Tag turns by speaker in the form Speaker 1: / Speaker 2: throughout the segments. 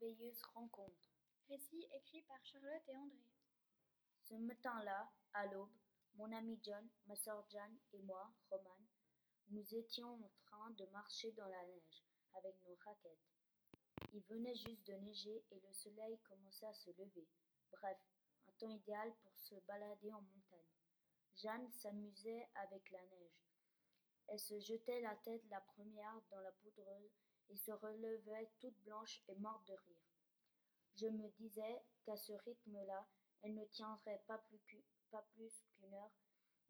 Speaker 1: merveilleuse rencontre.
Speaker 2: Récit écrit par Charlotte et André.
Speaker 1: Ce matin-là, à l'aube, mon ami John, ma sœur Jeanne et moi, Roman, nous étions en train de marcher dans la neige avec nos raquettes. Il venait juste de neiger et le soleil commençait à se lever. Bref, un temps idéal pour se balader en montagne. Jeanne s'amusait avec la neige. Elle se jetait la tête la première dans la poudreuse et se relevait toute blanche et morte de rire. Je me disais qu'à ce rythme-là, elle ne tiendrait pas plus qu'une heure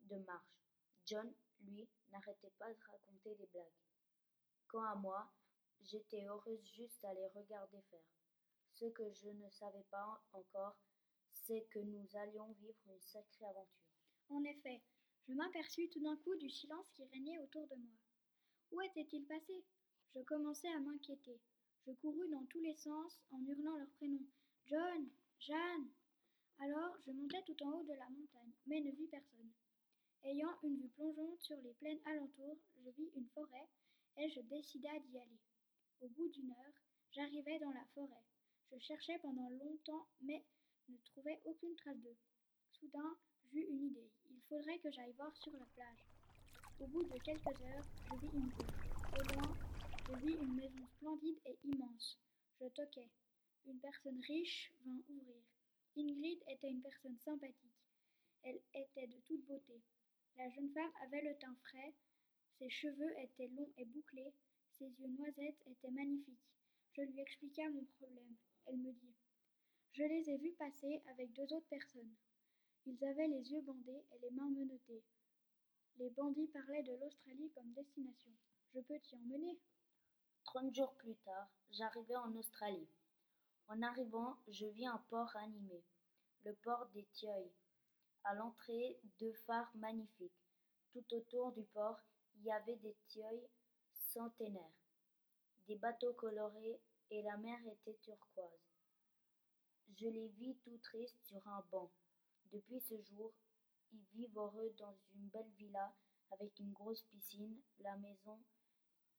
Speaker 1: de marche. John, lui, n'arrêtait pas de raconter des blagues. Quant à moi, j'étais heureuse juste à les regarder faire. Ce que je ne savais pas encore, c'est que nous allions vivre une sacrée aventure.
Speaker 2: En effet, je m'aperçus tout d'un coup du silence qui régnait autour de moi. Où était-il passé? Je commençai à m'inquiéter. Je courus dans tous les sens en hurlant leurs prénoms. John, Jeanne. Alors je montai tout en haut de la montagne, mais ne vis personne. Ayant une vue plongeante sur les plaines alentours, je vis une forêt et je décida d'y aller. Au bout d'une heure, j'arrivai dans la forêt. Je cherchai pendant longtemps, mais ne trouvai aucune trace d'eux. Soudain, j'eus une idée. Il faudrait que j'aille voir sur la plage. Au bout de quelques heures, je vis une rue. Au loin, je vis une maison splendide et immense. Je toquai. Une personne riche vint ouvrir. Ingrid était une personne sympathique. Elle était de toute beauté. La jeune femme avait le teint frais, ses cheveux étaient longs et bouclés, ses yeux noisettes étaient magnifiques. Je lui expliqua mon problème. Elle me dit Je les ai vus passer avec deux autres personnes. Ils avaient les yeux bandés et les mains menottées. Les bandits parlaient de l'Australie comme destination. Je peux t'y emmener
Speaker 1: Trente jours plus tard, j'arrivai en Australie. En arrivant, je vis un port animé, le port des Tioy. À l'entrée, deux phares magnifiques. Tout autour du port, il y avait des tioy centenaires, des bateaux colorés et la mer était turquoise. Je les vis tout tristes sur un banc. Depuis ce jour, ils vivent heureux dans une belle villa avec une grosse piscine. La maison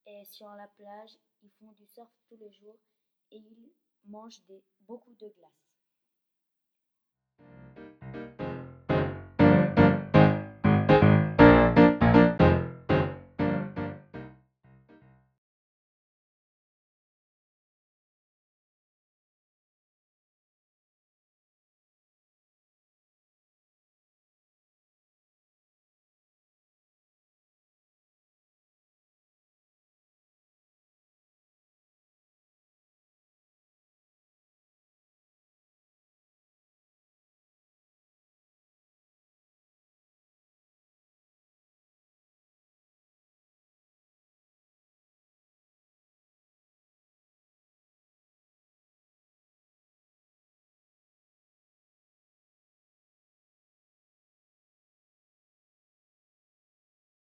Speaker 1: est sur la plage. Ils font du surf tous les jours et ils mangent beaucoup de glace.